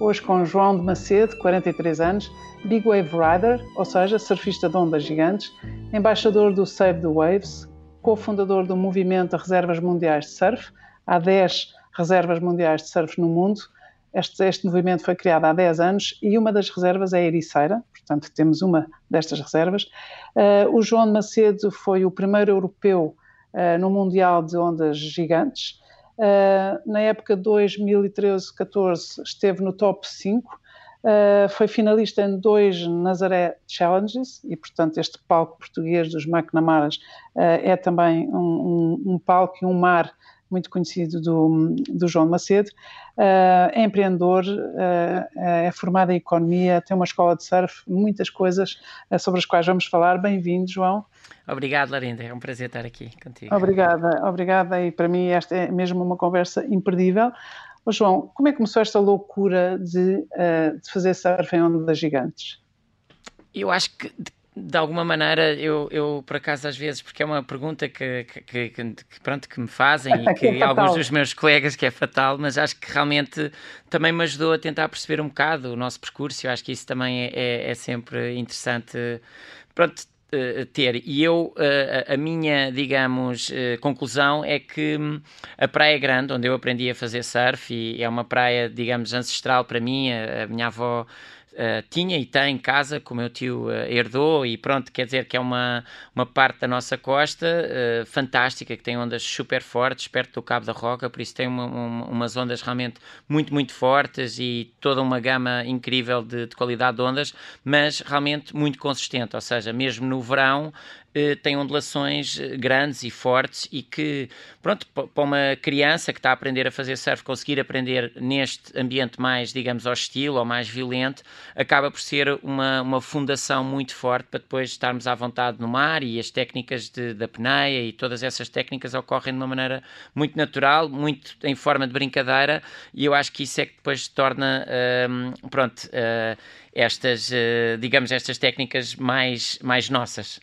hoje com João de Macedo, 43 anos, Big Wave Rider, ou seja, surfista de ondas gigantes, embaixador do Save the Waves, cofundador do movimento Reservas Mundiais de Surf. Há 10 reservas mundiais de surf no mundo. Este, este, movimento foi criado há 10 anos e uma das reservas é a Ericeira, portanto, temos uma destas reservas. Uh, o João de Macedo foi o primeiro europeu uh, no Mundial de Ondas Gigantes. Uh, na época 2013-14 esteve no top 5, Uh, foi finalista em dois Nazaré Challenges e, portanto, este palco português dos McNamaras uh, é também um, um, um, palco e um mar muito conhecido do, do João Macedo. Uh, é empreendedor, é formado em economia, tem uma escola de surf, muitas coisas sobre as quais vamos falar. Bem-vindo, João. Obrigado, Larinda. É um prazer estar aqui contigo. Obrigada, obrigada. E para mim esta é mesmo uma conversa imperdível. Oh, João, como é que começou esta loucura de, uh, de fazer surf em ondas gigantes? Eu acho que de alguma maneira, eu, eu por acaso às vezes, porque é uma pergunta que, que, que, que pronto, que me fazem e que, é alguns dos meus colegas que é fatal, mas acho que realmente também me ajudou a tentar perceber um bocado o nosso percurso. Eu acho que isso também é, é, é sempre interessante. Pronto, uh, ter. E eu, uh, a minha, digamos, uh, conclusão é que hum, a Praia Grande, onde eu aprendi a fazer surf, e é uma praia, digamos, ancestral para mim, a, a minha avó Uh, tinha e tem casa, que o meu tio uh, herdou, e pronto, quer dizer que é uma, uma parte da nossa costa uh, fantástica, que tem ondas super fortes, perto do Cabo da Roca, por isso tem uma, uma, umas ondas realmente muito, muito fortes e toda uma gama incrível de, de qualidade de ondas, mas realmente muito consistente, ou seja, mesmo no verão eh, tem ondulações eh, grandes e fortes e que, pronto, para uma criança que está a aprender a fazer surf, conseguir aprender neste ambiente mais, digamos, hostil ou mais violento, acaba por ser uma, uma fundação muito forte para depois estarmos à vontade no mar e as técnicas de, da peneia e todas essas técnicas ocorrem de uma maneira muito natural, muito em forma de brincadeira e eu acho que isso é que depois torna, uh, pronto, uh, estas, uh, digamos, estas técnicas mais, mais nossas.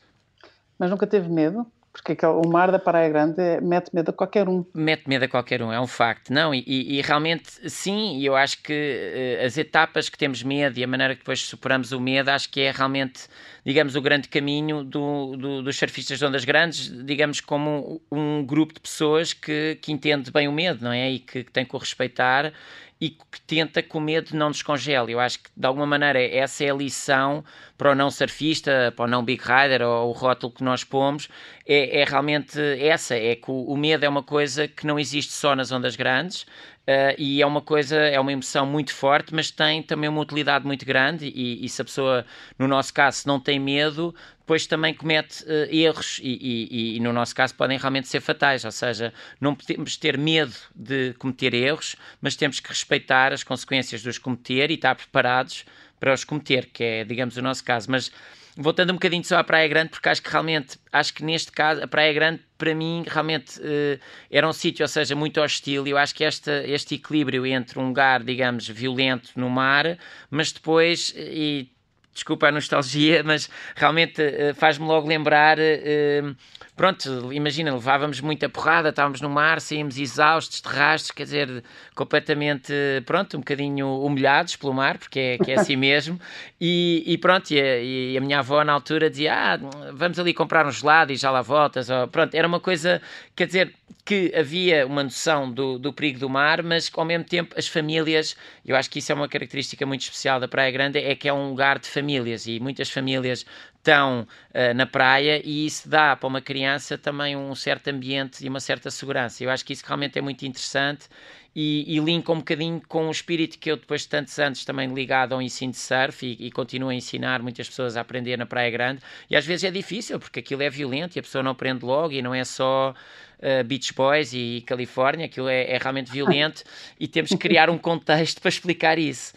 Mas nunca teve medo? Porque o mar da Praia Grande mete medo a qualquer um. Mete medo a qualquer um, é um facto. Não, e, e realmente sim, eu acho que uh, as etapas que temos medo e a maneira que depois superamos o medo, acho que é realmente, digamos, o grande caminho do, do, dos surfistas de ondas grandes, digamos, como um, grupo de pessoas que, que entende bem o medo, não é? E que, que tem que o respeitar e que tenta que o medo não descongele. Eu acho que, de alguma maneira, essa é a lição para o não surfista, para o não big rider ou o rótulo que nós pomos, é, é realmente essa, é que o, o, medo é uma coisa que não existe só nas ondas grandes, Uh, e é uma coisa, é uma emoção muito forte, mas tem também uma utilidade muito grande. E, e se a pessoa, no nosso caso, não tem medo, depois também comete uh, erros, e, e, e, no nosso caso podem realmente ser fatais. Ou seja, não podemos ter medo de cometer erros, mas temos que respeitar as consequências de os cometer e estar preparados para os cometer, que é, digamos, o nosso caso. Mas voltando um bocadinho só à Praia Grande, porque acho que realmente, acho que neste caso, a Praia Grande, para mim, realmente uh, era um sítio, ou seja, muito hostil. E eu acho que esta, este equilíbrio entre um lugar, digamos, violento no mar, mas depois, e desculpa a nostalgia, mas realmente uh, faz-me logo lembrar. Uh, pronto, imagina, levávamos muita porrada, estávamos no mar, saímos exaustos, de rastros, quer dizer, completamente, pronto, um bocadinho humilhados pelo mar, porque é, que é assim mesmo. E, e pronto, e a, e a, minha avó na altura dizia: Ah, vamos ali comprar um gelado e já lá voltas. Ou, pronto, era uma coisa, quer dizer, que havia uma noção do, do perigo do mar, mas ao mesmo tempo as famílias, eu acho que isso é uma característica muito especial da Praia Grande, é que é um lugar de famílias e muitas famílias estão uh, na praia e isso dá para uma criança também um certo ambiente e uma certa segurança. Eu acho que isso realmente é muito interessante e, e linka um bocadinho com o espírito que eu depois de tantos anos também ligado ao ensino de surf e, e continuo a ensinar muitas pessoas a aprender na Praia Grande e às vezes é difícil porque aquilo é violento e a pessoa não aprende logo e não é só uh, Beach Boys e Califórnia, aquilo é, é realmente violento e temos que criar um contexto para explicar isso.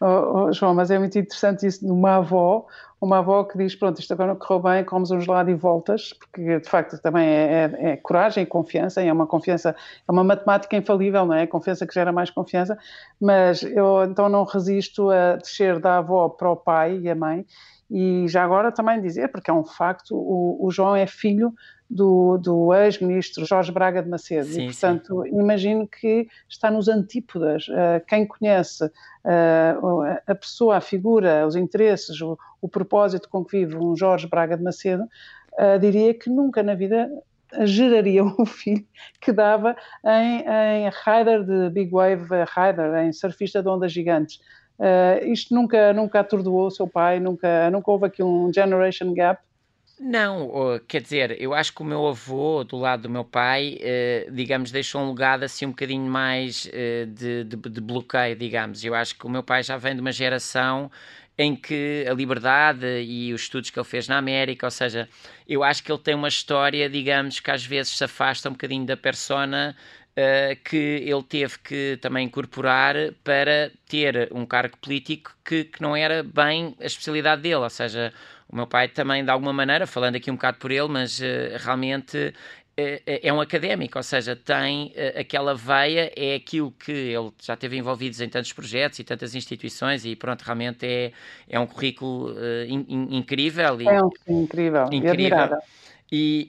Oh, oh, João, mas é muito interessante isso de uma avó uma avó que diz, pronto, isto agora correu bem, comes um gelado e voltas, porque de facto também é, é, é, coragem e confiança, é uma confiança, é uma matemática infalível, não é? Confiança que gera mais confiança, mas eu então não resisto a descer da avó para o pai e a mãe, e já agora também dizer, porque é um facto, o, o João é filho do, do ex-ministro Jorge Braga de Macedo. Sim, e, portanto, sim. imagino que está nos antípodas. Uh, quem conhece uh, a pessoa, a figura, os interesses, o, o, propósito com que vive um Jorge Braga de Macedo, uh, diria que nunca na vida geraria um filho que dava em, em rider de Big Wave Rider, em surfista de ondas gigantes. Uh, isto nunca, nunca atordoou o seu pai, nunca, nunca houve aqui um generation gap não, quer dizer, eu acho que o meu avô, do lado do meu pai, eh, digamos, deixou um legado assim um bocadinho mais eh, de, de, de, bloqueio, digamos. Eu acho que o meu pai já vem de uma geração em que a liberdade e os estudos que ele fez na América, ou seja, eu acho que ele tem uma história, digamos, que às vezes se afasta um bocadinho da persona Uh, que ele teve que também incorporar para ter um cargo político que, que não era bem a especialidade dele, ou seja, o meu pai também, de alguma maneira, falando aqui um bocado por ele, mas uh, realmente uh, é um académico, ou seja, tem uh, aquela veia, é aquilo que ele já teve envolvido em tantos projetos e tantas instituições e pronto, realmente é, é um currículo in, in, incrível. E, é um incrível, incrível. E,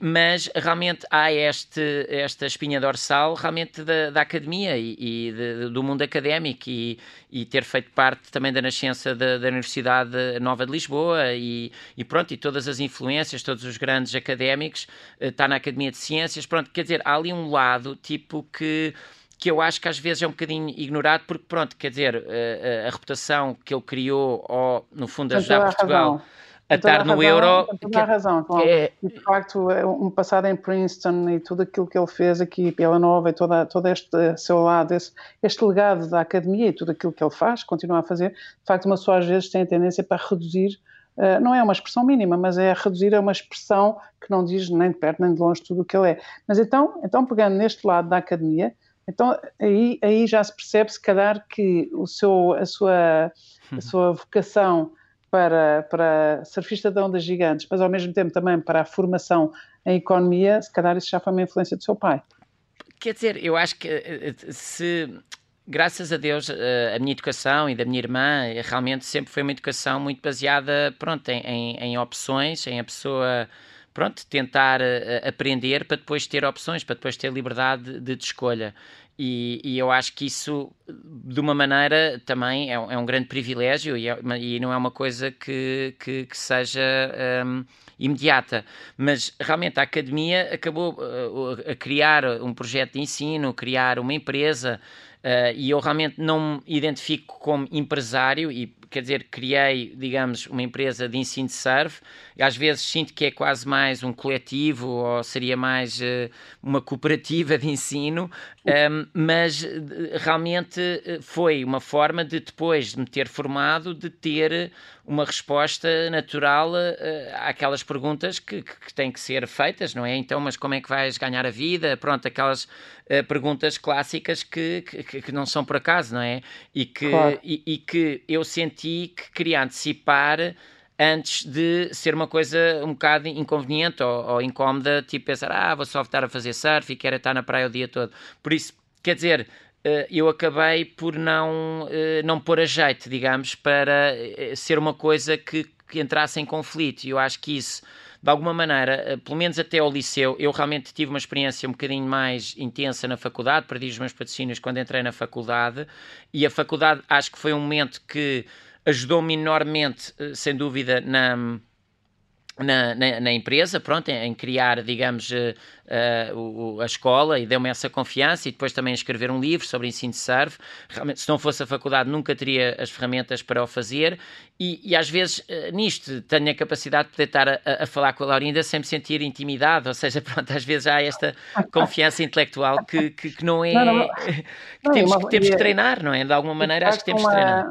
mas realmente há este, esta espinha dorsal realmente da, da academia e, e de, do mundo académico e, e, ter feito parte também da nascença da, da Universidade Nova de Lisboa e, e, pronto, e todas as influências, todos os grandes académicos, está eh, na Academia de Ciências, pronto, quer dizer, há ali um lado tipo que que eu acho que às vezes é um bocadinho ignorado, porque pronto, quer dizer, a, eh, a, a reputação que ele criou, ou no fundo ajudar Portugal... Razão estar no euro. Tem toda a razão, João. É... de facto, é um passado em Princeton e tudo aquilo que ele fez aqui pela Nova e toda, todo este seu lado, esse, este legado da academia e tudo aquilo que ele faz, continua a fazer, de facto, uma pessoa às vezes tem a tendência para reduzir. Uh, não é uma expressão mínima, mas é reduzir a uma expressão que não diz nem de perto nem de longe tudo o que ele é. Mas então, então pegando neste lado da academia, então aí, aí já se percebe, se calhar, que o seu, a, sua, a sua vocação para, para surfista de ondas gigantes, mas ao mesmo tempo também para a formação em economia, se calhar isso já foi uma influência do seu pai. Quer dizer, eu acho que eh, eh, se graças a Deus, eh, a minha educação e da minha irmã realmente sempre foi uma educação muito baseada pronto, em, em, opções, em a pessoa pronto, tentar aprender para depois ter opções, para depois ter liberdade de, de escolha. E, e, eu acho que isso, de uma maneira, também é, um, é um grande privilégio e, é, e, não é uma coisa que, que, que seja um, imediata. Mas realmente a academia acabou uh, a criar um projeto de ensino, criar uma empresa. Uh, e eu realmente não me identifico como empresário e quer dizer, criei, digamos, uma empresa de ensino de surf, e às vezes sinto que é quase mais um coletivo ou seria mais uh, uma cooperativa de ensino, um, ehm, mas realmente eh, foi uma forma de depois de me ter formado, de ter uma resposta natural uh, àquelas perguntas que, que, que, têm que ser feitas, não é? Então, mas como é que vais ganhar a vida? Pronto, aquelas uh, perguntas clássicas que, que, que, não são por acaso, não é? E que, claro. e, e que eu senti senti que queria antecipar antes de ser uma coisa um bocado inconveniente ou, ou incómoda, tipo pensar, ah, vou só estar a fazer surf e quero estar na praia o dia todo. Por isso, quer dizer, eh, eu acabei por não, eh, não pôr a jeito, digamos, para eh, ser uma coisa que, que entrasse em conflito. E eu acho que isso de alguma maneira, pelo menos até ao liceu, eu realmente tive uma experiência um bocadinho mais intensa na faculdade, perdi os meus patrocínios quando entrei na faculdade, e a faculdade acho que foi um momento que ajudou-me enormemente, eh, sem dúvida, na, na, na, na, empresa, pronto, em, em criar, digamos, uh, uh, a escola e deu-me essa confiança e depois também escrever um livro sobre ensino de surf. Realmente, se não fosse a faculdade, nunca teria as ferramentas para o fazer e, e às vezes uh, nisto tenho a capacidade de poder estar a, a, falar com a Laurinda sem me sentir intimidade, ou seja, pronto, às vezes há esta confiança intelectual que, que, que não é... Não, não, que temos, que, temos que treinar, não é? De alguma maneira acho que temos que treinar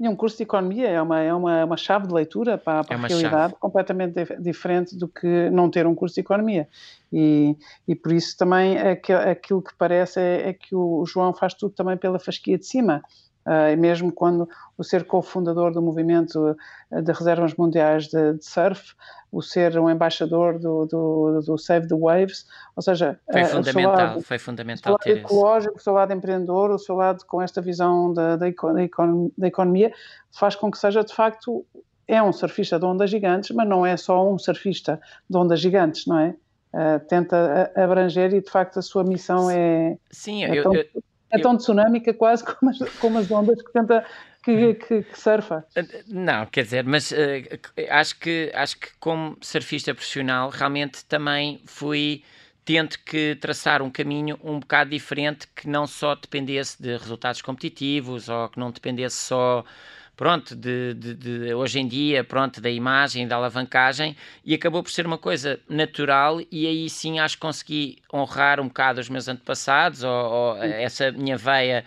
e um curso de economia é uma, é uma, uma chave de leitura para, para é a realidade chave. completamente diferente do que não ter um curso de economia. E, e por isso também aquilo que parece é, é que o João faz tudo também pela fasquia de cima. Uh, mesmo quando o ser cofundador do movimento de reservas mundiais de, de surf, o ser um embaixador do, do, do, Save the Waves, ou seja, foi fundamental, lado, foi fundamental o seu lado ecológico, o seu lado empreendedor, o seu lado com esta visão da, da, da economia, faz com que seja de facto é um surfista de ondas gigantes, mas não é só um surfista de ondas gigantes, não é? Uh, tenta abranger e de facto a sua missão é, Sim, é, eu, tão, eu, é tão tsunâmica quase como as, como as ondas que tenta que, que, que, surfa. Não, quer dizer, mas uh, acho, que, acho que como surfista profissional realmente também fui tento que traçar um caminho um bocado diferente que não só dependesse de resultados competitivos ou que não dependesse só pronto, de, de, de, hoje em dia, pronto, da imagem, da alavancagem, e acabou por ser uma coisa natural, e aí sim acho que consegui honrar um bocado os meus antepassados, ou, ou essa minha veia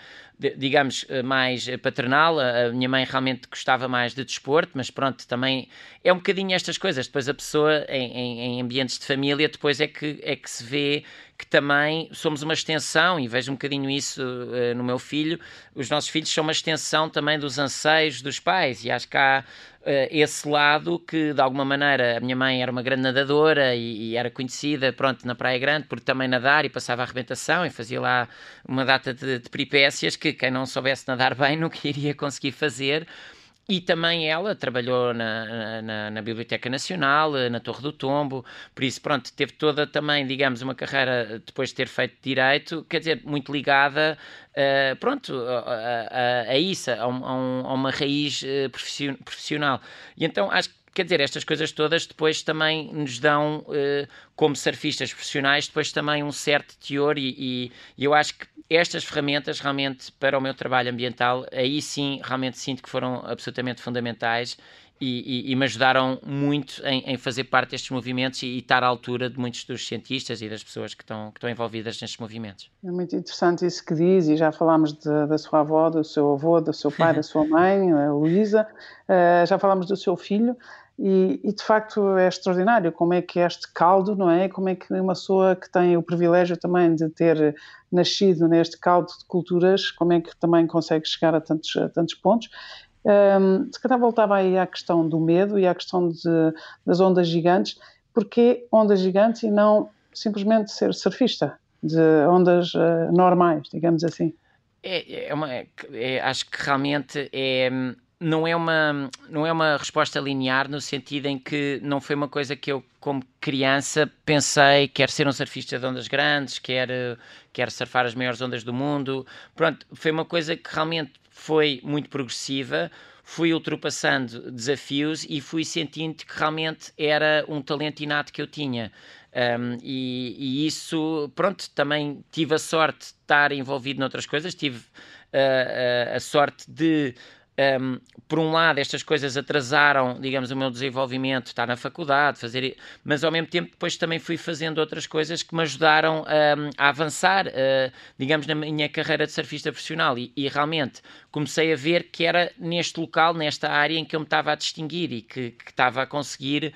digamos, eh, mais paternal. A minha mãe realmente gostava mais de desporto, mas pronto, também é um bocadinho estas coisas. Depois a pessoa, em, em ambientes de família, depois é que, é que se vê que também somos uma extensão, e vejo um bocadinho isso uh, no meu filho, os nossos filhos são uma extensão também dos anseios dos pais, e acho que há uh, esse lado que, de alguma maneira, a minha mãe era uma grande nadadora e, e, era conhecida, pronto, na Praia Grande, por também nadar e passava a arrebentação e fazia lá uma data de, de peripécias que quem não soubesse nadar bem nunca iria conseguir fazer, e também ela trabalhou na, na, na, Biblioteca Nacional, na Torre do Tombo, por isso, pronto, teve toda também, digamos, uma carreira depois de ter feito Direito, quer dizer, muito ligada, uh, pronto, a, a, a isso, a, um, a, uma raiz profissional. E então acho que quer dizer, estas coisas todas depois também nos dão, eh, como surfistas profissionais, depois também um certo teor e, e, eu acho que estas ferramentas realmente para o meu trabalho ambiental, aí sim realmente sinto que foram absolutamente fundamentais e, e, e me ajudaram muito em, em, fazer parte destes movimentos e, e, estar à altura de muitos dos cientistas e das pessoas que estão, que estão envolvidas nestes movimentos. É muito interessante isso que diz, e já falámos de, da sua avó, do seu avô, do seu pai, da sua mãe, a Luísa, uh, já falámos do seu filho, e, e, de facto é extraordinário como é que este caldo, não é? Como é que uma pessoa que tem o privilégio também de ter nascido neste caldo de culturas, como é que também consegue chegar a tantos, a tantos pontos. Um, se calhar voltava aí à questão do medo e à questão de, das ondas gigantes. Porquê ondas gigantes e não simplesmente ser surfista de ondas uh, normais, digamos assim? É, é uma, é, acho que realmente é não é uma não é uma resposta linear no sentido em que não foi uma coisa que eu como criança pensei quer ser um surfista de ondas grandes quer quer surfar as maiores ondas do mundo. Pronto foi uma coisa que realmente foi muito progressiva. Fui ultrapassando desafios e fui sentindo que realmente era um talento inato que eu tinha. Um, e, e, isso pronto também tive a sorte de estar envolvido noutras coisas. Tive uh, uh, a sorte de um, por um lado, estas coisas atrasaram, digamos, o meu desenvolvimento, estar na faculdade, fazer, mas ao mesmo tempo depois também fui fazendo outras coisas que me ajudaram um, a avançar, uh, digamos, na minha carreira de surfista profissional. E, e, realmente comecei a ver que era neste local, nesta área em que eu me estava a distinguir e que, que estava a conseguir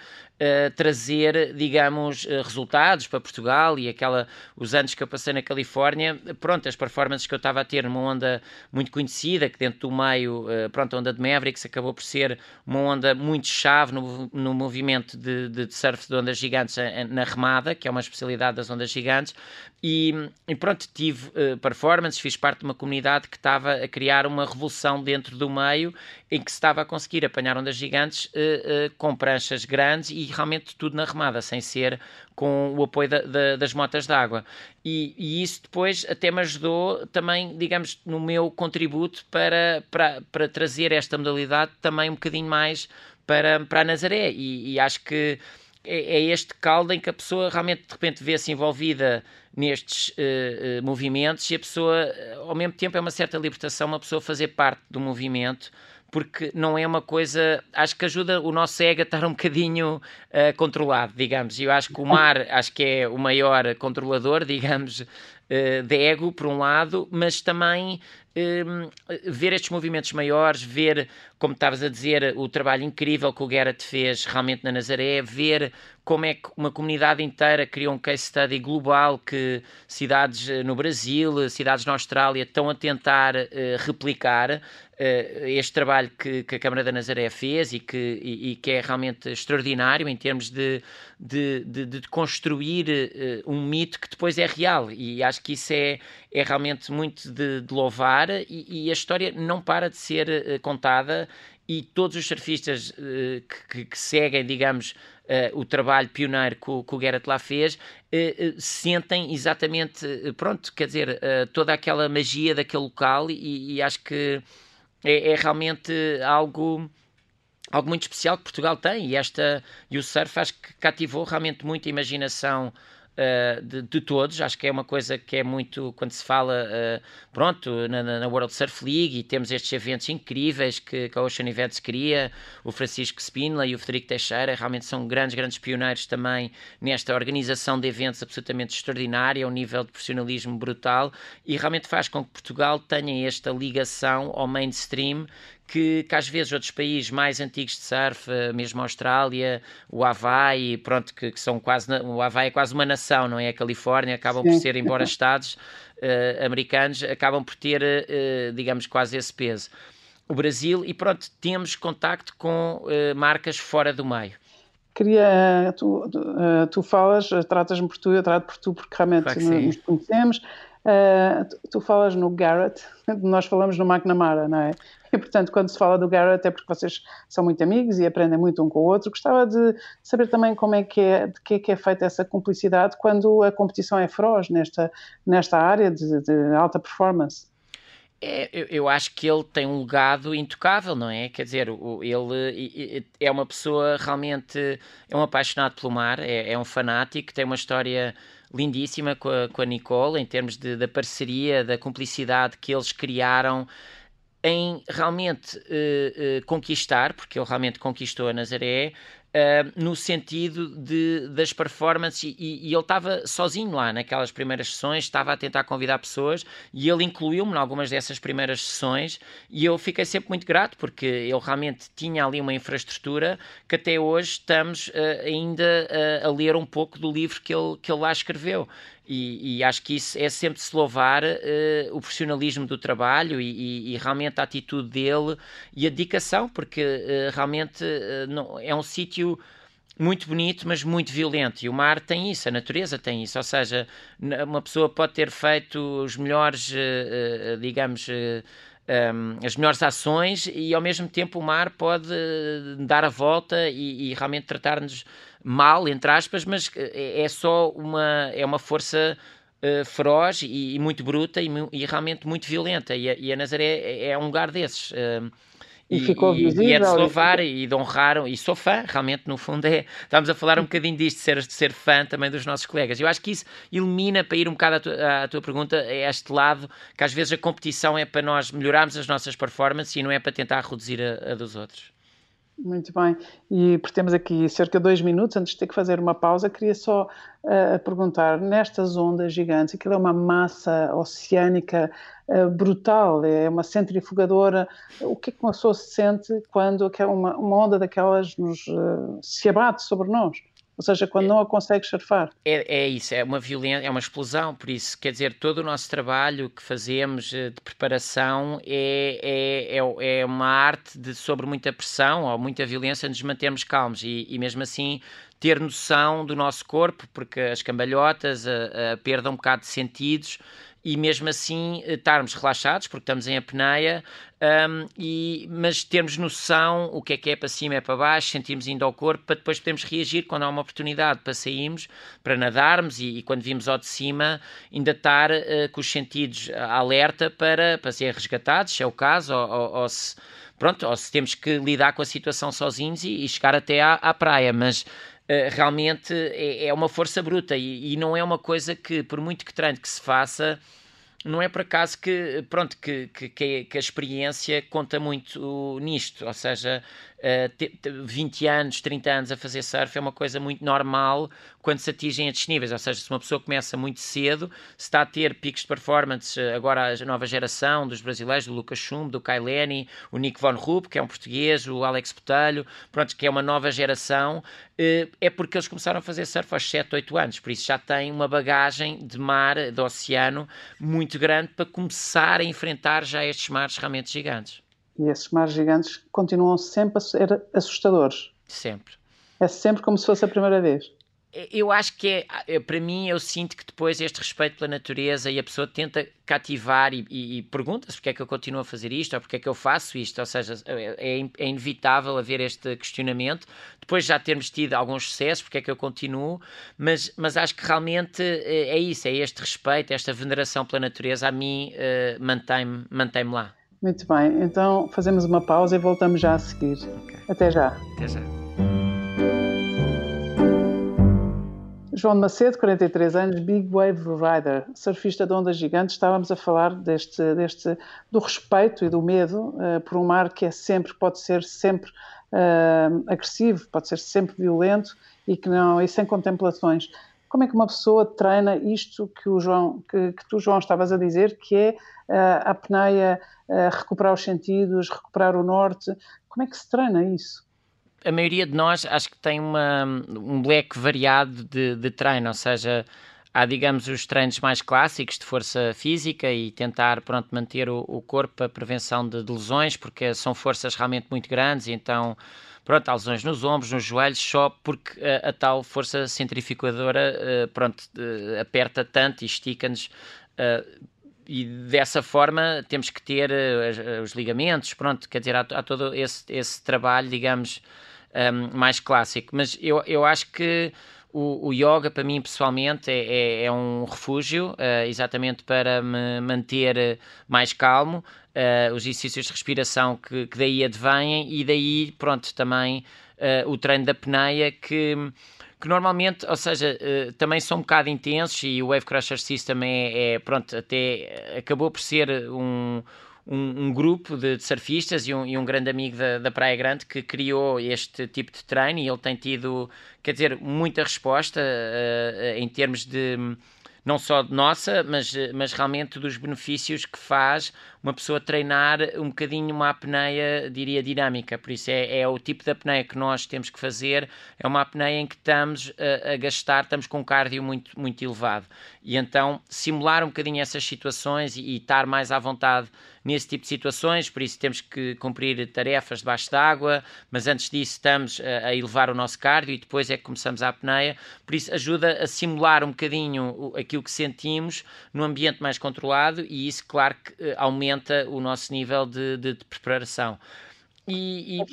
trazer, digamos, uh, resultados para Portugal e aquela, os anos que eu passei na Califórnia, pronto, as performances que eu estava a ter numa onda muito conhecida, que dentro do meio, uh, pronto, a onda de Mavericks acabou por ser uma onda muito chave no, no movimento de, de, de surf de ondas gigantes na remada, que é uma especialidade das ondas gigantes, e, e pronto, tive performances, fiz parte de uma comunidade que estava a criar uma revolução dentro do meio em que se estava a conseguir apanhar ondas gigantes com pranchas grandes e realmente tudo na remada, sem ser com o apoio da, da, das motas d'água. E, e, isso depois até me ajudou também, digamos, no meu contributo para, para, para trazer esta modalidade também um bocadinho mais para, para a Nazaré. E, e acho que é, é, este caldo em que a pessoa realmente de repente vê-se envolvida nestes uh, uh, movimentos e a pessoa, ao mesmo tempo, é uma certa libertação uma pessoa fazer parte do movimento porque não é uma coisa. Acho que ajuda o nosso ego a estar um bocadinho uh, controlado, digamos. E eu acho que o mar, acho que é o maior controlador, digamos, uh, de ego, por um lado, mas também um, ver estes movimentos maiores, ver, como estavas a dizer, o trabalho incrível que o Garrett fez realmente na Nazaré, ver como é que uma comunidade inteira criou um case study global que cidades eh, no Brasil, cidades na Austrália estão a tentar uh, replicar. Uh, este trabalho que, que, a Câmara da Nazaré fez e que, e, e que é realmente extraordinário em termos de, de, de, de construir uh, um mito que depois é real e acho que isso é, é realmente muito de, de louvar e, e, a história não para de ser uh, contada e todos os surfistas que, que, seguem, digamos, o trabalho pioneiro que o, que o lá fez sentem exatamente, pronto, quer dizer, toda aquela magia daquele local e, e acho que é, é realmente algo algo muito especial que Portugal tem e esta e o surf acho que cativou realmente muito a imaginação uh, de, de, todos. Acho que é uma coisa que é muito quando se fala, uh, pronto, na, na, World Surf League e temos estes eventos incríveis que, que a Ocean Events cria, o Francisco Spinley e o Federico Teixeira realmente são grandes, grandes pioneiros também nesta organização de eventos absolutamente extraordinária, um nível de profissionalismo brutal e realmente faz com que Portugal tenha esta ligação ao mainstream que, que, às vezes outros países mais antigos de surf, eh, mesmo a Austrália, o Havaí, pronto, que, que, são quase, o Havaí é quase uma nação, não é? A Califórnia acabam Sim. por ser, embora estados uh, americanos, acabam por ter, uh, digamos, quase esse peso. O Brasil, e pronto, temos contacto com uh, marcas fora do meio. Queria, tu, tu falas, tratas-me por tu, eu trato por tu, porque realmente claro nos conhecemos. Tu, tu, falas no Garrett, nós falamos no McNamara, não é? E, portanto, quando se fala do Garrett é porque vocês são muito amigos e aprendem muito um com o outro. Gostava de saber também como é que é, de que é que é feita essa cumplicidade quando a competição é feroz nesta, nesta área de, de alta performance. É, eu, eu, acho que ele tem um legado intocável, não é? Quer dizer, ele é uma pessoa realmente, é um apaixonado pelo mar, é, é um fanático, tem uma história lindíssima com a, com a Nicole, em termos de, da parceria, da cumplicidade que eles criaram em realmente uh, uh, conquistar, porque ele realmente conquistou a Nazaré, Uh, no sentido de, das performances, e, e ele estava sozinho lá naquelas primeiras sessões, estava a tentar convidar pessoas e ele incluiu-me em algumas dessas primeiras sessões e eu fiquei sempre muito grato porque ele realmente tinha ali uma infraestrutura que até hoje estamos uh, ainda uh, a ler um pouco do livro que ele, que ele lá escreveu. E, e, acho que isso é sempre se louvar uh, o profissionalismo do trabalho e, e, e, realmente a atitude dele e a dedicação, porque uh, realmente uh, não, é um sítio muito bonito, mas muito violento. E o mar tem isso, a natureza tem isso. Ou seja, uma pessoa pode ter feito os melhores, digamos. Um, as melhores ações e ao mesmo tempo o mar pode dar a volta e, e realmente tratar-nos mal, entre aspas, mas eh, é só uma, é uma força uh, feroz e, e, muito bruta e, e, realmente muito violenta. E a, e a Nazaré é, é, um lugar desses. Uh, e, ficou visível. E é de louvar e de honrar, e sou fã, realmente, no fundo, é. Estamos a falar um bocadinho disto, de ser, de ser fã também dos nossos colegas. Eu acho que isso elimina, para ir um bocado à tua, à tua pergunta, é este lado que às vezes a competição é para nós melhorarmos as nossas performances e não é para tentar reduzir a, a dos outros. Muito bem. E por temos aqui cerca de dois minutos, antes de ter que fazer uma pausa, queria só uh, perguntar, nestas ondas gigantes, aquilo é uma massa oceânica uh, brutal, é uma centrifugadora, o que é que uma pessoa se sente quando uma, uma onda daquelas nos, uh, se abate sobre nós? Ou seja, quando é, não a consegue surfar. É, é isso, é uma violência, é uma explosão, por isso, quer dizer, todo o nosso trabalho que fazemos eh, de preparação é, é, é, é uma arte de, sobre muita pressão ou muita violência, nos mantermos calmos e, e mesmo assim ter noção do nosso corpo, porque as cambalhotas, a, a perda um bocado de sentidos, e mesmo assim eh, estarmos relaxados, porque estamos em apneia, um, e, mas termos noção o que é que é para cima é para baixo, sentimos indo ao corpo, para depois podermos reagir quando há uma oportunidade para sairmos, para nadarmos e, e quando vimos ao de cima, ainda estar uh, com os sentidos alerta para, para ser resgatados, se é o caso, ou, ou, ou se pronto, ou se temos que lidar com a situação sozinhos e, e chegar até à, à praia, mas realmente é, é, uma força bruta e, e, não é uma coisa que, por muito que treino que se faça, não é por acaso que, pronto, que, que, que a experiência conta muito nisto, ou seja, uh, 20 anos, 30 anos a fazer surf é uma coisa muito normal quando se atingem estes níveis, ou seja, se uma pessoa começa muito cedo, se está a ter picos de performance, eh, agora a nova geração dos brasileiros, do Lucas Chumbo, do Kaileni, o Nick Von Rupp, que é um português, o Alex Botelho, pronto, que é uma nova geração, uh, é porque eles começaram a fazer surf aos 7, 8 anos, por isso já têm uma bagagem de mar, de oceano, muito grande para começar a enfrentar já estes mares realmente gigantes. E esses mares gigantes continuam sempre a ser assustadores. Sempre. É sempre como se fosse a primeira vez. Eu acho que é, é, para mim, eu sinto que depois este respeito pela natureza e a pessoa tenta cativar e, e, e pergunta-se porque é que eu continuo a fazer isto ou porque é que eu faço isto. Ou seja, é, é, é inevitável haver este questionamento. Depois já termos tido alguns sucessos, porque é que eu continuo, mas, mas acho que realmente é, é isso, é este respeito, esta veneração pela natureza, a mim uh, mantém-me mantém lá. Muito bem, então fazemos uma pausa e voltamos já a seguir. Okay. Até já. Até já. João Macedo, 43 anos, Big Wave Rider, surfista de ondas gigantes. Estávamos a falar deste, deste do respeito e do medo uh, por um mar que é sempre, pode ser sempre uh, agressivo, pode ser sempre violento e que não e sem contemplações. Como é que uma pessoa treina isto que o João, que, que tu João estavas a dizer, que é uh, a apneia recuperar os sentidos, recuperar o norte. Como é que se treina isso? A maioria de nós acho que tem uma, um leque variado de, de treino, ou seja, há, digamos, os treinos mais clássicos de força física e tentar, pronto, manter o, o corpo para prevenção de, de, lesões, porque são forças realmente muito grandes, então, pronto, lesões nos ombros, nos joelhos, só porque a, a tal força centrifugadora, uh, pronto, uh, aperta tanto e estica-nos uh, e dessa forma temos que ter os ligamentos, pronto, quer dizer, há, há todo esse, esse trabalho, digamos, ehm, mais clássico. Mas eu, eu acho que o, o yoga, para mim pessoalmente, é, é, é um refúgio, uh, exatamente para me manter mais calmo, uh, os exercícios de respiração que, que daí advêm e daí, pronto, também o treino da peneia que que normalmente, ou seja, uh, também são um bocado intensos e o Wave Crusher System é, é pronto, até acabou por ser um, um, um, grupo de, de surfistas e um, e um, grande amigo da, da, Praia Grande que criou este tipo de treino e ele tem tido, quer dizer, muita resposta uh, em termos de não só nossa, mas, mas realmente dos benefícios que faz uma pessoa treinar um bocadinho uma apneia, diria, dinâmica. Por isso é, é o tipo de apneia que nós temos que fazer, é uma apneia em que estamos a, a gastar, estamos com um cardio muito, muito elevado. E então simular um bocadinho essas situações e, e estar mais à vontade nesse tipo de situações, por isso temos que cumprir tarefas debaixo d'água, mas antes disso estamos a, a, elevar o nosso cardio e depois é que começamos a apneia, por isso ajuda a simular um bocadinho aquilo que sentimos num ambiente mais controlado e isso, claro, que eh, aumenta o nosso nível de, de, de preparação. E, e, e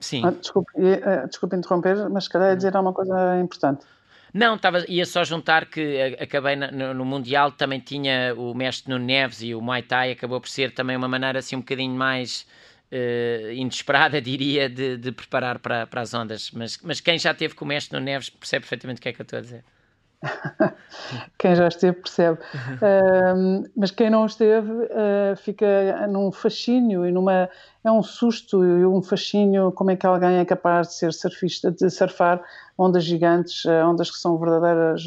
sim. Ah, desculpe, eh, desculpe interromper, mas queria hum. dizer alguma coisa importante. Não, tava, ia só juntar que acabei no, no, Mundial, também tinha o mestre no Neves e o Muay Thai acabou por ser também uma maneira assim um bocadinho mais uh, inesperada, diria, de, de preparar para, para as ondas. Mas, mas quem já teve com o mestre no Neves percebe perfeitamente o que é que eu estou a dizer. quem já esteve percebe. Uh, mas quem não esteve uh, fica num fascínio e numa. É um susto e um fascínio como é que alguém é capaz de ser surfista, de surfar ondas gigantes, uh, ondas que são verdadeiras,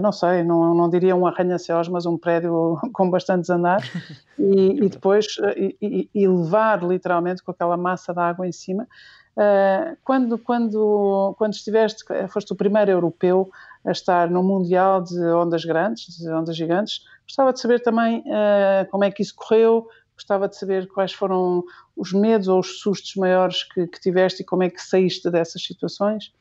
não sei, não, não diria um arranha-céus, mas um prédio com bastantes andares, e, e depois e, e, levar literalmente com aquela massa de água em cima. Quando, quando, quando estiveste, foste o primeiro europeu a estar no Mundial de Ondas Grandes, de Ondas Gigantes. Gostava de saber também uh, como é que isso correu, gostava de saber quais foram os medos ou os sustos maiores que, que tiveste e como é que saíste dessas situações.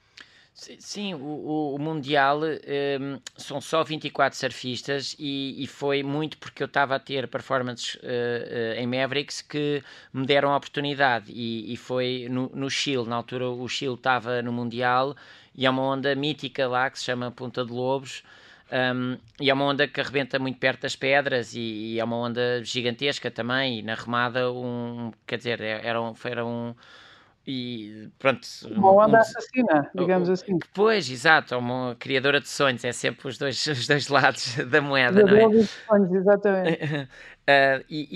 Sim, o, o Mundial um, ehm, são só 24 surfistas e, e, foi muito porque eu estava a ter performances uh, uh, em Mavericks que me deram a oportunidade e, e foi no, no Chile, na altura o Chile estava no Mundial e é uma onda mítica lá que se chama Ponta de Lobos. Um, e é uma onda que arrebenta muito perto das pedras e, e, é uma onda gigantesca também. E na remada, um, quer dizer, é, era um, era um, e pronto. Uma onda um, assassina, digamos assim. Pois, exato, uma criadora de sonhos, é sempre os dois, os dois lados da moeda, não é? De sonhos, exatamente. Uh, e,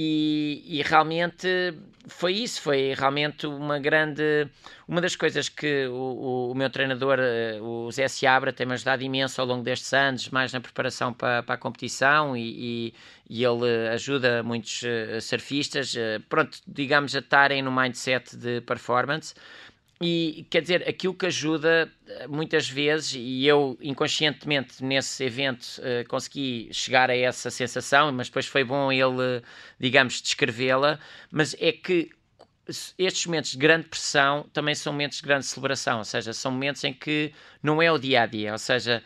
e, e, realmente foi isso, foi realmente uma grande. Uma das coisas que o, o meu treinador, eh, o Zé Seabra, tem-me ajudado imenso ao longo destes anos, mais na preparação para, para a competição, e, e, ele ajuda muitos uh, surfistas, pronto, digamos, a estarem no mindset de performance. E quer dizer, aquilo que ajuda eh, muitas vezes, e eu inconscientemente nesse evento uh, consegui chegar a essa sensação, mas depois foi bom ele, digamos, descrevê-la, mas é que estes momentos de grande pressão também são momentos de grande celebração, ou seja, são momentos em que não é o dia a dia, ou seja,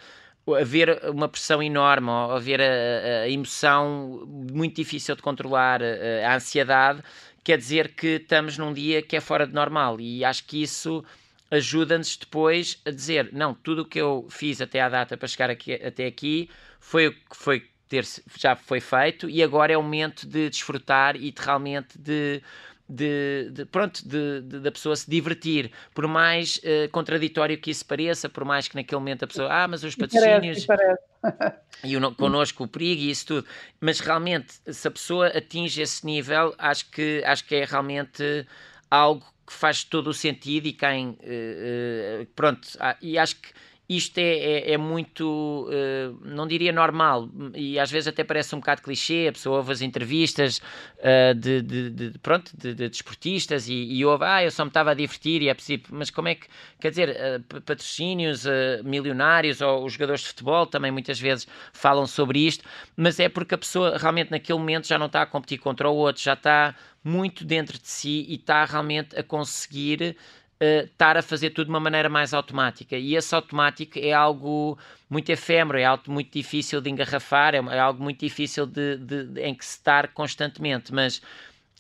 haver uma pressão enorme, haver a, a emoção muito difícil de controlar, a, a ansiedade quer dizer que estamos num dia que é fora de normal e acho que isso ajuda-nos depois a dizer não, tudo o que eu fiz até à data para chegar aqui, até aqui foi o que foi ter, já foi feito e agora é o momento de desfrutar e de realmente de de, de pronto, de, de, da pessoa se divertir, por mais uh, contraditório que isso pareça, por mais que naquele momento a pessoa, ah, mas os patrocínios parece, parece. e o, connosco o perigo e isso tudo, mas realmente se a pessoa atinge esse nível, acho que, acho que é realmente algo que faz todo o sentido e quem, uh, uh, pronto, e acho que isto é, é, é muito, uh, não diria normal, e às vezes até parece um bocado clichê, a pessoa ouve as entrevistas uh, de, de, de, pronto, de, de desportistas e, e, ouve, ah, eu só me estava a divertir e é possível, mas como é que, quer dizer, uh, patrocínios milionários ou os jogadores de futebol também muitas vezes falam sobre isto, mas é porque a pessoa realmente naquele momento já não está a competir contra o outro, já está muito dentro de si e está realmente a conseguir uh, estar a fazer tudo de uma maneira mais automática. E esse automático é algo muito efêmero, é algo muito difícil de engarrafar, é, é algo muito difícil de, de, de, em que se estar constantemente. Mas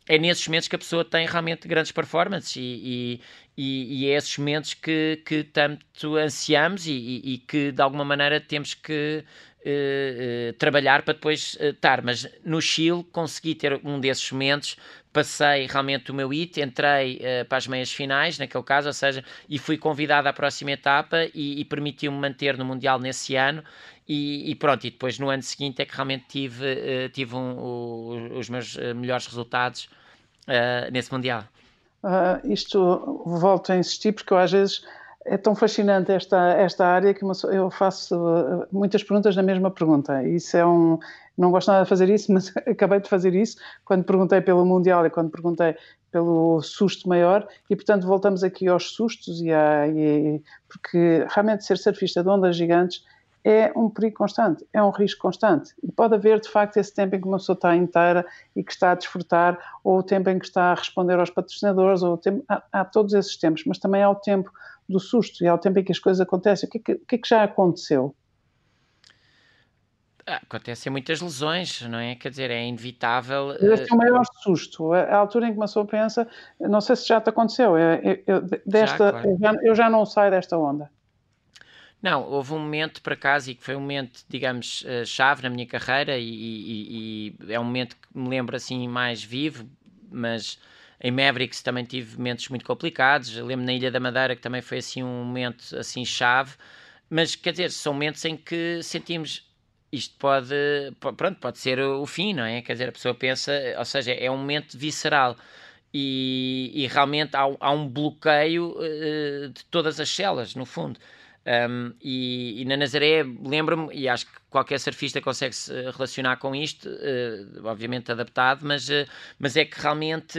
é nesses momentos que a pessoa tem realmente grandes performances e, e, e é esses momentos que, que tanto ansiamos e, e, e, que de alguma maneira temos que uh, uh, trabalhar para depois uh, estar. Mas no Chile consegui ter um desses momentos passei realmente o meu hit, entrei uh, para as meias finais, naquele caso, ou seja, e fui convidado à próxima etapa e, e permitiu-me manter no Mundial nesse ano. E, e, pronto, e depois no ano seguinte é que realmente tive, uh, tive um, o, os meus eh, melhores resultados uh, nesse Mundial. Uh, isto volto a insistir porque eu às vezes é tão fascinante esta, esta área que eu faço muitas perguntas na mesma pergunta. Isso é um, não gosto nada de fazer isso, mas acabei de fazer isso quando perguntei pelo Mundial e quando perguntei pelo susto maior e portanto voltamos aqui aos sustos e, a, e porque realmente ser surfista de ondas gigantes é um perigo constante, é um risco constante. E pode haver, de facto, esse tempo em que uma pessoa está inteira e que está a desfrutar, ou o tempo em que está a responder aos patrocinadores, ou o tempo, há, há todos esses tempos, mas também há o tempo do susto e há o tempo em que as coisas acontecem. O que é que, o que, é que já aconteceu? Ah, acontecem muitas lesões, não é? Quer dizer, é inevitável. Esse é o maior susto. A altura em que uma pessoa pensa, não sei se já te aconteceu, eu, eu desta, já, claro. eu, já, eu já não saio desta onda. Não, houve um momento para casa e que foi um momento, digamos, eh, chave na minha carreira e, e, e, é um momento que me lembro assim mais vivo, mas em Mavericks também tive momentos muito complicados. Lembro na Ilha da Madeira que também foi assim um momento assim chave, mas quer dizer, são momentos em que sentimos isto pode, pronto, pode ser o fim, não é? Quer dizer, a pessoa pensa, ou seja, é um momento visceral e, e realmente há, há, um bloqueio uh, de todas as células, no fundo. Um, e, e, na Nazaré, lembro-me, e acho que qualquer surfista consegue se relacionar com isto, uh, obviamente adaptado, mas, uh, mas é que realmente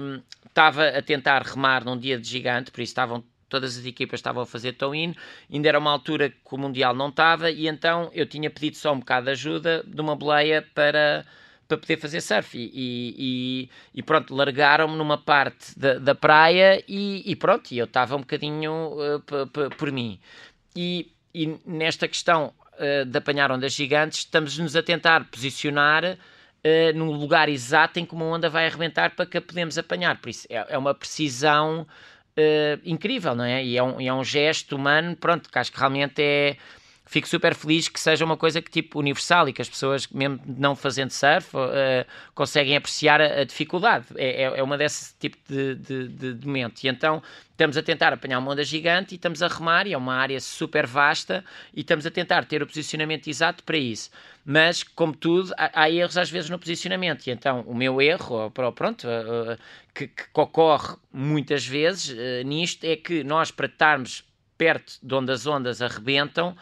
um, estava a tentar remar num dia de gigante, por isso estavam todas as equipas estavam a fazer tow-in, ainda era uma altura que o Mundial não estava, e então eu tinha pedido só um bocado de ajuda de uma boleia para, para poder fazer surf. E, e, e pronto, largaram-me numa parte da, da praia e, e pronto, eu estava um bocadinho uh, por mim. E, e nesta questão uh, de apanhar ondas gigantes, estamos-nos a tentar posicionar uh, no lugar exato em que uma onda vai arrebentar para que a podemos apanhar. Por isso, é, é uma precisão uh, incrível, não é? E é, um, e é um gesto humano, pronto, que acho que realmente é fico super feliz que seja uma coisa que tipo universal e que as pessoas, mesmo não fazendo surf, uh, conseguem apreciar a, a dificuldade. É, é, é, uma desse tipo de, de, de, de momento. E então estamos a tentar apanhar uma onda gigante e estamos a remar, e é uma área super vasta, e estamos a tentar ter o posicionamento exato para isso. Mas, como tudo, há, há erros às vezes no posicionamento, e então o meu erro, pronto, uh, uh, que, que, ocorre muitas vezes nisto, é que nós, para estarmos perto de onde as ondas arrebentam,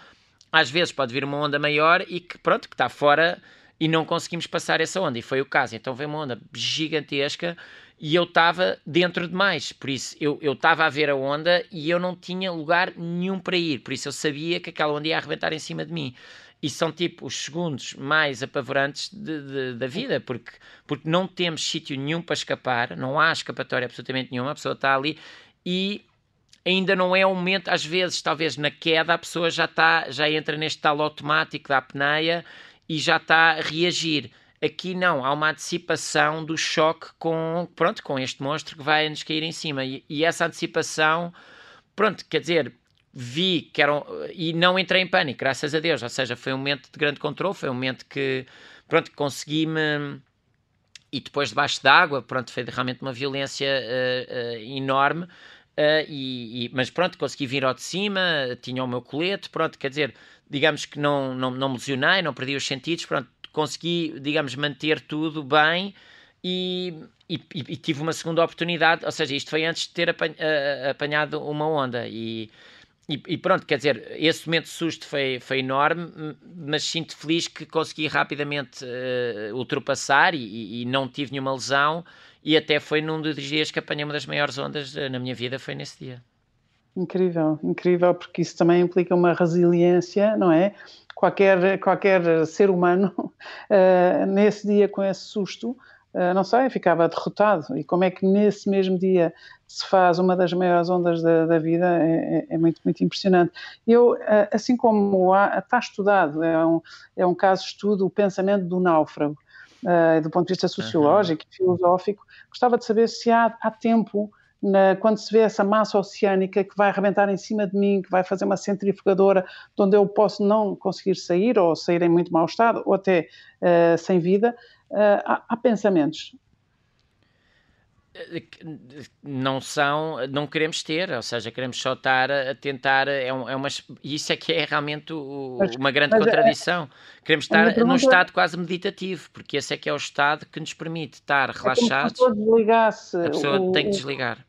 às vezes pode vir uma onda maior e que, pronto, que está fora e não conseguimos passar essa onda, e foi o caso. Então veio uma onda gigantesca e eu estava dentro demais, por isso eu estava a ver a onda e eu não tinha lugar nenhum para ir, por isso eu sabia que aquela onda ia arrebentar em cima de mim. E são tipo os segundos mais apavorantes de, de, da vida, porque, porque não temos sítio nenhum para escapar, não há escapatória absolutamente nenhuma, a pessoa está ali e ainda não é o momento, às vezes, talvez na queda, a pessoa já está, já entra neste tal automático da apneia e já está a reagir. Aqui não, há uma antecipação do choque com, pronto, com este monstro que vai nos cair em cima. E, e essa antecipação, pronto, quer dizer, vi que eram. E não entrei em pânico, graças a Deus. Ou seja, foi um momento de grande controle, foi um momento que, pronto, consegui-me. E depois debaixo d'água, pronto, foi realmente uma violência uh, uh, enorme Uh, e, e, mas pronto, consegui vir ao de cima, tinha o meu colete, pronto, quer dizer, digamos que não, não, não me lesionei, não perdi os sentidos, pronto, consegui, digamos, manter tudo bem e, e, e tive uma segunda oportunidade, ou seja, isto foi antes de ter apanhado uma onda e, e, pronto, quer dizer, esse momento de susto foi, foi enorme, mas sinto feliz que consegui rapidamente uh, ultrapassar e, não tive nenhuma lesão e até foi num dos dias que apanhei uma das maiores ondas na minha vida, foi nesse dia. Incrível, incrível, porque isso também implica uma resiliência, não é? Qualquer, qualquer ser humano, uh, nesse dia com esse susto, uh, não sei, ficava derrotado. E como é que nesse mesmo dia se faz uma das maiores ondas da, da vida é, é, é, muito, muito impressionante. Eu, uh, assim como há, está estudado, é um, é um caso de estudo, o pensamento do náufrago uh, do ponto de vista sociológico uhum. e filosófico, gostava de saber se há, há tempo, na, quando se vê essa massa oceânica que vai arrebentar em cima de mim, que vai fazer uma centrifugadora, de onde eu posso não conseguir sair, ou sair em muito mau estado, ou até uh, sem vida, uh, há, há pensamentos não são, não queremos ter, ou seja, queremos só estar a tentar, é, um, é uma, isso é que é realmente o, mas, uma grande é- contradição. É, queremos estar num estado quase meditativo, porque esse é que é o estado que nos permite estar relaxados. É a pessoa o, tem que desligar.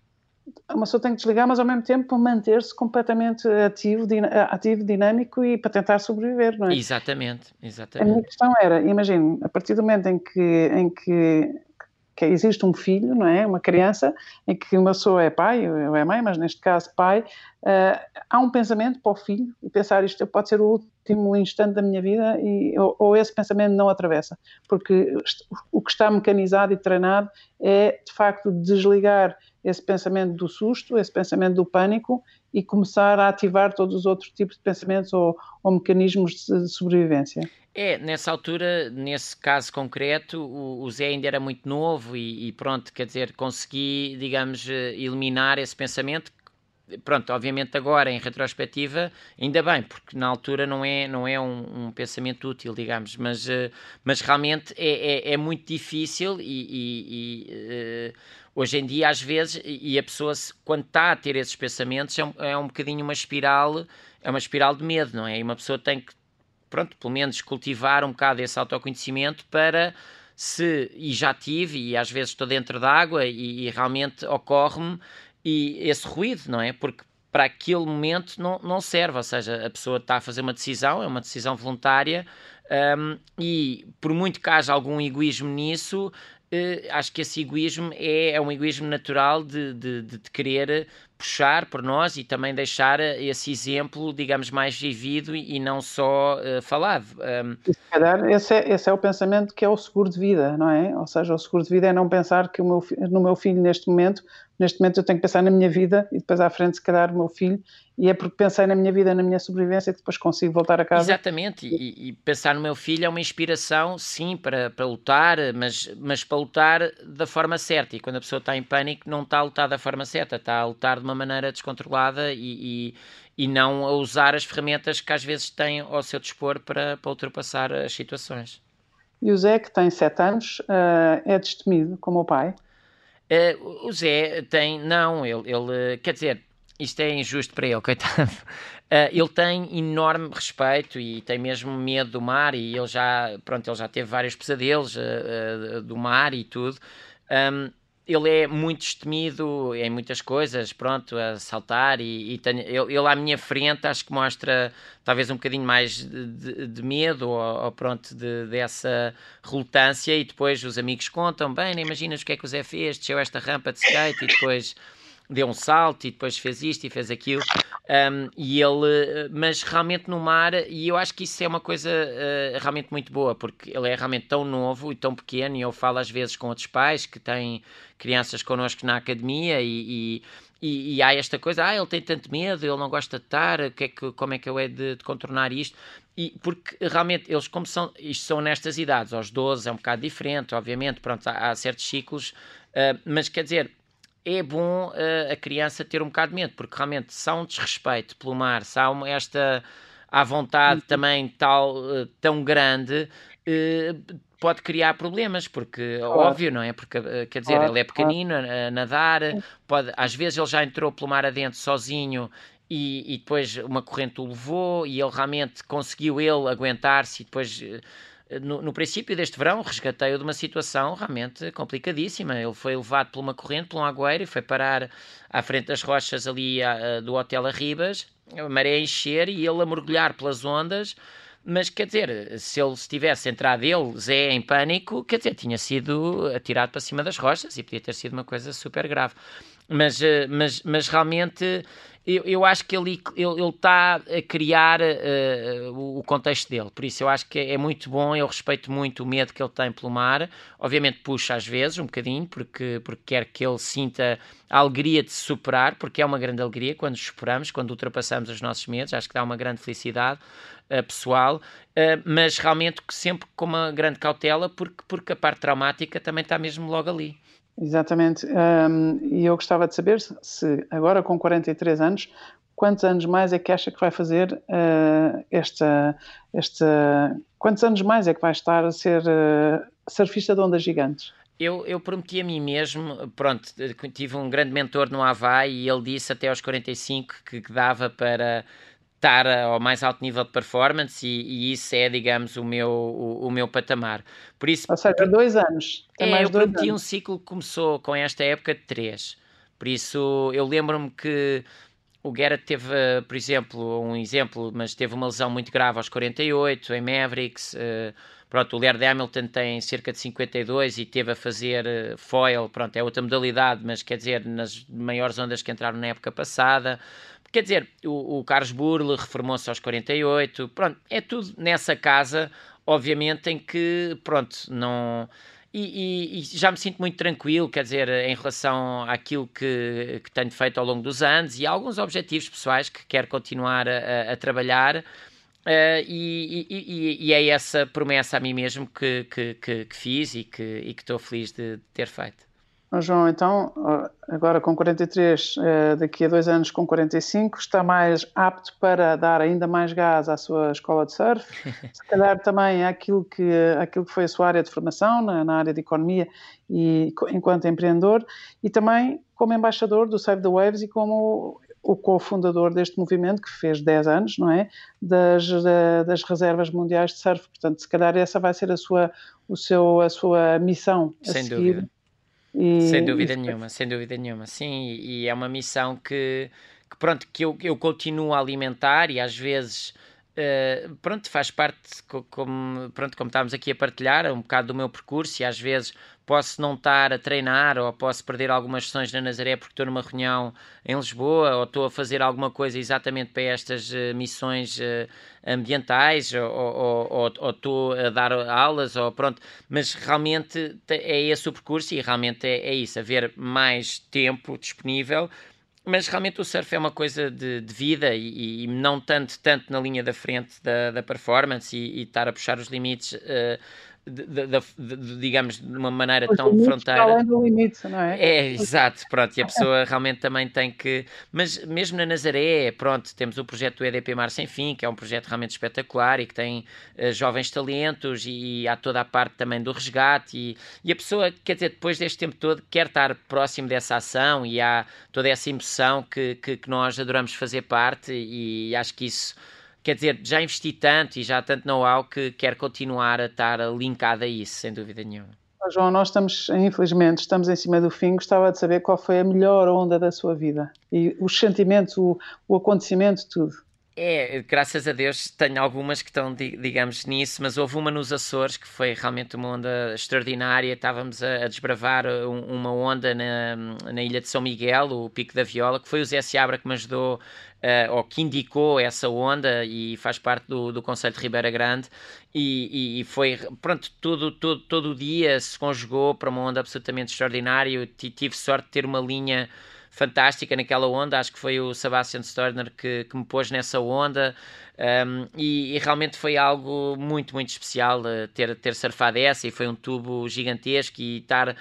Uma pessoa tem que desligar, mas ao mesmo tempo manter-se completamente ativo, din, ativo, dinâmico e para tentar sobreviver, não é? Exatamente, exatamente. A minha questão era, imagine, a partir do momento em que, em que que existe um filho, não é? Uma criança em que uma pessoa é pai ou é mãe, mas neste caso pai, uh, há um pensamento para o filho e pensar isto pode ser o último instante da minha vida e, ou, ou, esse pensamento não atravessa, porque o que está mecanizado e treinado é de facto desligar esse pensamento do susto, esse pensamento do pânico e começar a ativar todos os outros tipos de pensamentos ou, ou mecanismos de, sobrevivência. É, nessa altura, nesse caso concreto, o, o Zé ainda era muito novo e, e, pronto, quer dizer, consegui, digamos, eh, eliminar esse pensamento. Pronto, obviamente agora, em retrospectiva, ainda bem, porque na altura não é, não é um, um pensamento útil, digamos, mas, uh, mas realmente é, é, é, muito difícil e, e, e uh, hoje em dia, às vezes, e a pessoa, quando está a ter esses pensamentos, é um, é um bocadinho uma espiral, é uma espiral de medo, não é? E uma pessoa tem que pronto, pelo menos cultivar um bocado esse autoconhecimento para se, e já tive, e às vezes estou dentro d'água e, e realmente ocorre-me e esse ruído, não é? Porque para aquele momento não, não serve, ou seja, a pessoa está a fazer uma decisão, é uma decisão voluntária, um, e por muito que haja algum egoísmo nisso, uh, acho que esse egoísmo é, é um egoísmo natural de, de, de, querer puxar por nós e também deixar esse exemplo, digamos, mais vivido e, e não só uh, falado. Um... Se calhar esse é, esse é o pensamento que é o seguro de vida, não é? Ou seja, o seguro de vida é não pensar que meu, no meu filho neste momento neste momento eu tenho que pensar na minha vida e depois à frente se calhar o meu filho e é porque pensei na minha vida, na minha sobrevivência que depois consigo voltar a casa. Exatamente, e, e pensar no meu filho é uma inspiração, sim, para, para lutar, mas, mas para lutar da forma certa e quando a pessoa está em pânico não está a lutar da forma certa, está a lutar de uma maneira descontrolada e, e e não a usar as ferramentas que às vezes têm ao seu dispor para, para ultrapassar as situações. E o Zé, que tem 7 anos, uh, é destemido como o pai? Uh, o Zé tem, não, ele, ele, quer dizer, isto é injusto para ele, coitado. Uh, ele tem enorme respeito e tem mesmo medo do mar e ele já, pronto, ele já teve vários pesadelos uh, do mar e tudo. Um, ele é muito destemido em muitas coisas, pronto, a saltar e, e ele, ele, à minha frente acho que mostra talvez um bocadinho mais de, de, medo ou, ou, pronto, de, dessa relutância e depois os amigos contam, bem, nem imaginas o que é que o Zé fez, desceu esta rampa de skate e depois deu um salto e depois fez isto e fez aquilo. Um, e ele, mas realmente no mar, e eu acho que isso é uma coisa uh, realmente muito boa, porque ele é realmente tão novo e tão pequeno. E eu falo às vezes com outros pais que têm crianças connosco na academia e, e e, e, há esta coisa, ah, ele tem tanto medo, ele não gosta de estar, que é que, como é que eu é de, de, contornar isto? E porque realmente eles, como são, isto são nestas idades, aos 12 é um bocado diferente, obviamente, pronto, há, há certos ciclos, uh, mas quer dizer, é bom uh, a criança ter um bocado de medo, porque realmente se há um desrespeito pelo mar, se há uma, esta à vontade uhum. também tal, uh, tão grande, uh, pode criar problemas, porque claro. óbvio, não é? Porque quer dizer, claro. ele é pequenino a, nadar, pode, às vezes ele já entrou pelo mar adentro sozinho e, e, depois uma corrente o levou e ele realmente conseguiu ele aguentar-se e depois no, no princípio deste verão, resgatei-o de uma situação realmente complicadíssima. Ele foi levado por uma corrente, por um agueiro, e foi parar à frente das rochas ali a, a, do Hotel Arribas, a maré a encher e ele a mergulhar pelas ondas. Mas quer dizer, se ele tivesse entrado ele, Zé, em pânico, quer dizer, tinha sido atirado para cima das rochas e podia ter sido uma coisa super grave. Mas, eh, mas, mas realmente eu, eu acho que ele está a criar uh, o, contexto dele, por isso eu acho que é, é, muito bom, eu respeito muito o medo que ele tem pelo mar, obviamente puxa às vezes um bocadinho, porque, porque quer que ele sinta a alegria de se superar, porque é uma grande alegria quando superamos, quando ultrapassamos os nossos medos, acho que dá uma grande felicidade uh, pessoal, uh, mas realmente sempre com uma grande cautela, porque, porque a parte traumática também está mesmo logo ali. Exatamente. Um, e eu gostava de saber se, agora com 43 anos, quantos anos mais é que acha que vai fazer uh, esta, esta. Quantos anos mais é que vai estar a ser uh, surfista de ondas gigantes? Eu, eu prometi a mim mesmo, pronto, tive um grande mentor no Havaí e ele disse até aos 45 que, dava para estar ao mais alto nível de performance e, e isso é, digamos, o meu, o, o, meu patamar. Por isso, Ou seja, dois anos. é, mais eu dois prometi anos. um ciclo que começou com esta época de três. Por isso, eu lembro-me que o Garrett teve, por exemplo, um exemplo, mas teve uma lesão muito grave aos 48 em Mavericks. Uh, pronto, o Laird Hamilton tem cerca de 52 e teve a fazer uh, foil, pronto, é outra modalidade, mas quer dizer, nas maiores ondas que entraram na época passada. Quer dizer, o, o Carlos Burle reformou-se aos 48, pronto, é tudo nessa casa, obviamente, em que, pronto, não. E, e, e, já me sinto muito tranquilo, quer dizer, em relação àquilo que, que tenho feito ao longo dos anos e alguns objetivos pessoais que quero continuar a, a trabalhar. Uh, e, e, e, é essa promessa a mim mesmo que, que, que, que fiz e que estou feliz de ter feito. Oh, João, então, agora com 43, eh, daqui a dois anos com 45, está mais apto para dar ainda mais gás à sua escola de surf, se calhar também aquilo que, aquilo que foi a sua área de formação, na, na área de economia e enquanto empreendedor, e também como embaixador do Save the Waves e como o cofundador deste movimento, que fez 10 anos, não é? Das, das reservas mundiais de surf. Portanto, se calhar essa vai ser a sua, o seu, a sua missão a Sem seguir. Dúvida e, sem dúvida e... nenhuma, sem dúvida nenhuma, sim, e é uma missão que, que pronto, que eu, eu continuo a alimentar e às vezes Uh, pronto, faz parte, como, pronto, como estávamos aqui a partilhar, um bocado do meu percurso e às vezes posso não estar a treinar ou posso perder algumas sessões na Nazaré porque estou numa reunião em Lisboa ou estou a fazer alguma coisa exatamente para estas uh, missões uh, ambientais ou, ou, estou a dar aulas ou pronto, mas realmente é esse o percurso e realmente é, é isso, haver mais tempo disponível mas realmente o surf é uma coisa de, de vida e, e, não tanto, tanto na linha da frente da, da performance e, e, estar a puxar os limites uh, de, de, de, digamos, de uma maneira tão fronteira. Além do limite, não é? É, exato, pronto, e a pessoa realmente também tem que. Mas mesmo na Nazaré, pronto, temos o projeto do EDP Mar Sem Fim, que é um projeto realmente espetacular e que tem uh, jovens talentos e, e há toda a parte também do resgate. E, e a pessoa, quer dizer, depois deste tempo todo, quer estar próximo dessa ação e há toda essa emoção que, que, que nós adoramos fazer parte e acho que isso quer dizer, já investi tanto e já tanto know-how que quero continuar a estar linkado a isso, sem dúvida nenhuma. João, nós estamos, infelizmente, estamos em cima do fim. Gostava de saber qual foi a melhor onda da sua vida e os sentimentos, o, o acontecimento, tudo. É, graças a Deus tenho algumas que estão, digamos, nisso, mas houve uma nos Açores que foi realmente uma onda extraordinária. Estávamos a, desbravar uma onda na, na ilha de São Miguel, o Pico da Viola, que foi o Zé Seabra que me ajudou, uh, ou que indicou essa onda e faz parte do, do Conselho de Ribeira Grande. E, e, foi, pronto, todo, todo, todo o dia se conjugou para uma onda absolutamente extraordinária. Eu tive sorte de ter uma linha fantástica naquela onda. Acho que foi o Sebastian Sturner que, que me pôs nessa onda. Um, e, e, realmente foi algo muito, muito especial uh, ter, ter surfado essa. E foi um tubo gigantesco e estar,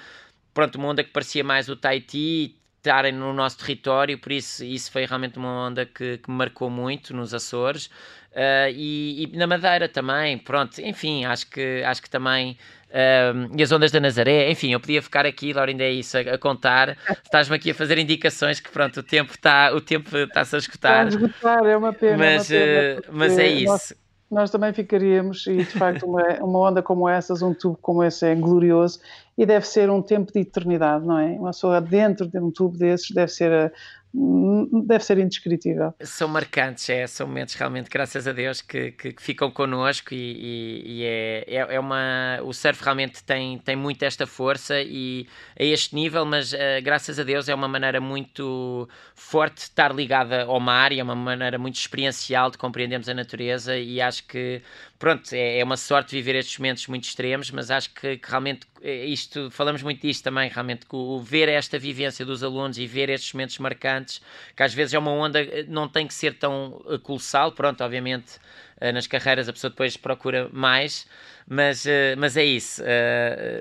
pronto, uma onda que parecia mais o Tahiti, estarem no nosso território. Por isso, isso foi realmente uma onda que, que me marcou muito nos Açores. Uh, e, e, na Madeira também, pronto, enfim, acho que, acho que também uh, e as ondas da Nazaré, enfim, eu podia ficar aqui, Laurinda, é isso, a, a contar, estás-me aqui a fazer indicações que pronto, o tempo está o tempo está-se a esgotar. Está a esgotar, é uma pena. Mas, é, uma pena, uh, mas é isso. Nós, nós, também ficaríamos, e de facto uma, uma onda como essas, um tubo como esse é glorioso e deve ser um tempo de eternidade, não é? Uma pessoa dentro de um tubo desses deve ser deve ser indescritível. São marcantes, é, são momentos realmente, graças a Deus, que, que, que ficam connosco e, e, e é, é, é, uma. O surf realmente tem, tem muito esta força e a este nível, mas uh, graças a Deus é uma maneira muito forte de estar ligada ao mar e é uma maneira muito experiencial de compreendermos a natureza e acho que pronto, é, é, uma sorte viver estes momentos muito extremos, mas acho que, que realmente é, isto, falamos muito disto também, realmente, que o, ver esta vivência dos alunos e ver estes momentos marcantes, que às vezes é uma onda, eh, não tem que ser tão eh, colossal, pronto, obviamente eh, nas carreiras a pessoa depois procura mais, mas, mas é isso,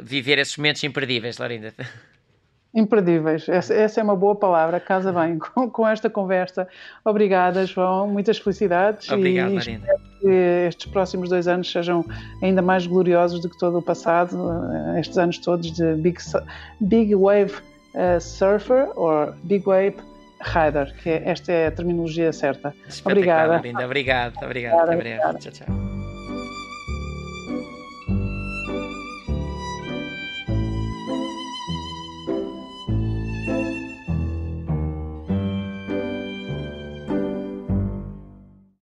viver esses momentos imperdíveis, Laurinda. Imperdíveis, essa, essa, é uma boa palavra, casa bem com, com, esta conversa. Obrigada, João, muitas felicidades. Obrigado, e espero que estes próximos dois anos sejam ainda mais gloriosos do que todo o passado, eh, estes anos todos de Big, big Wave uh, Surfer ou Big Wave Rider, que esta é a terminologia certa. Obrigada. Linda. Obrigado, obrigado. obrigado. obrigado. Tchau, tchau.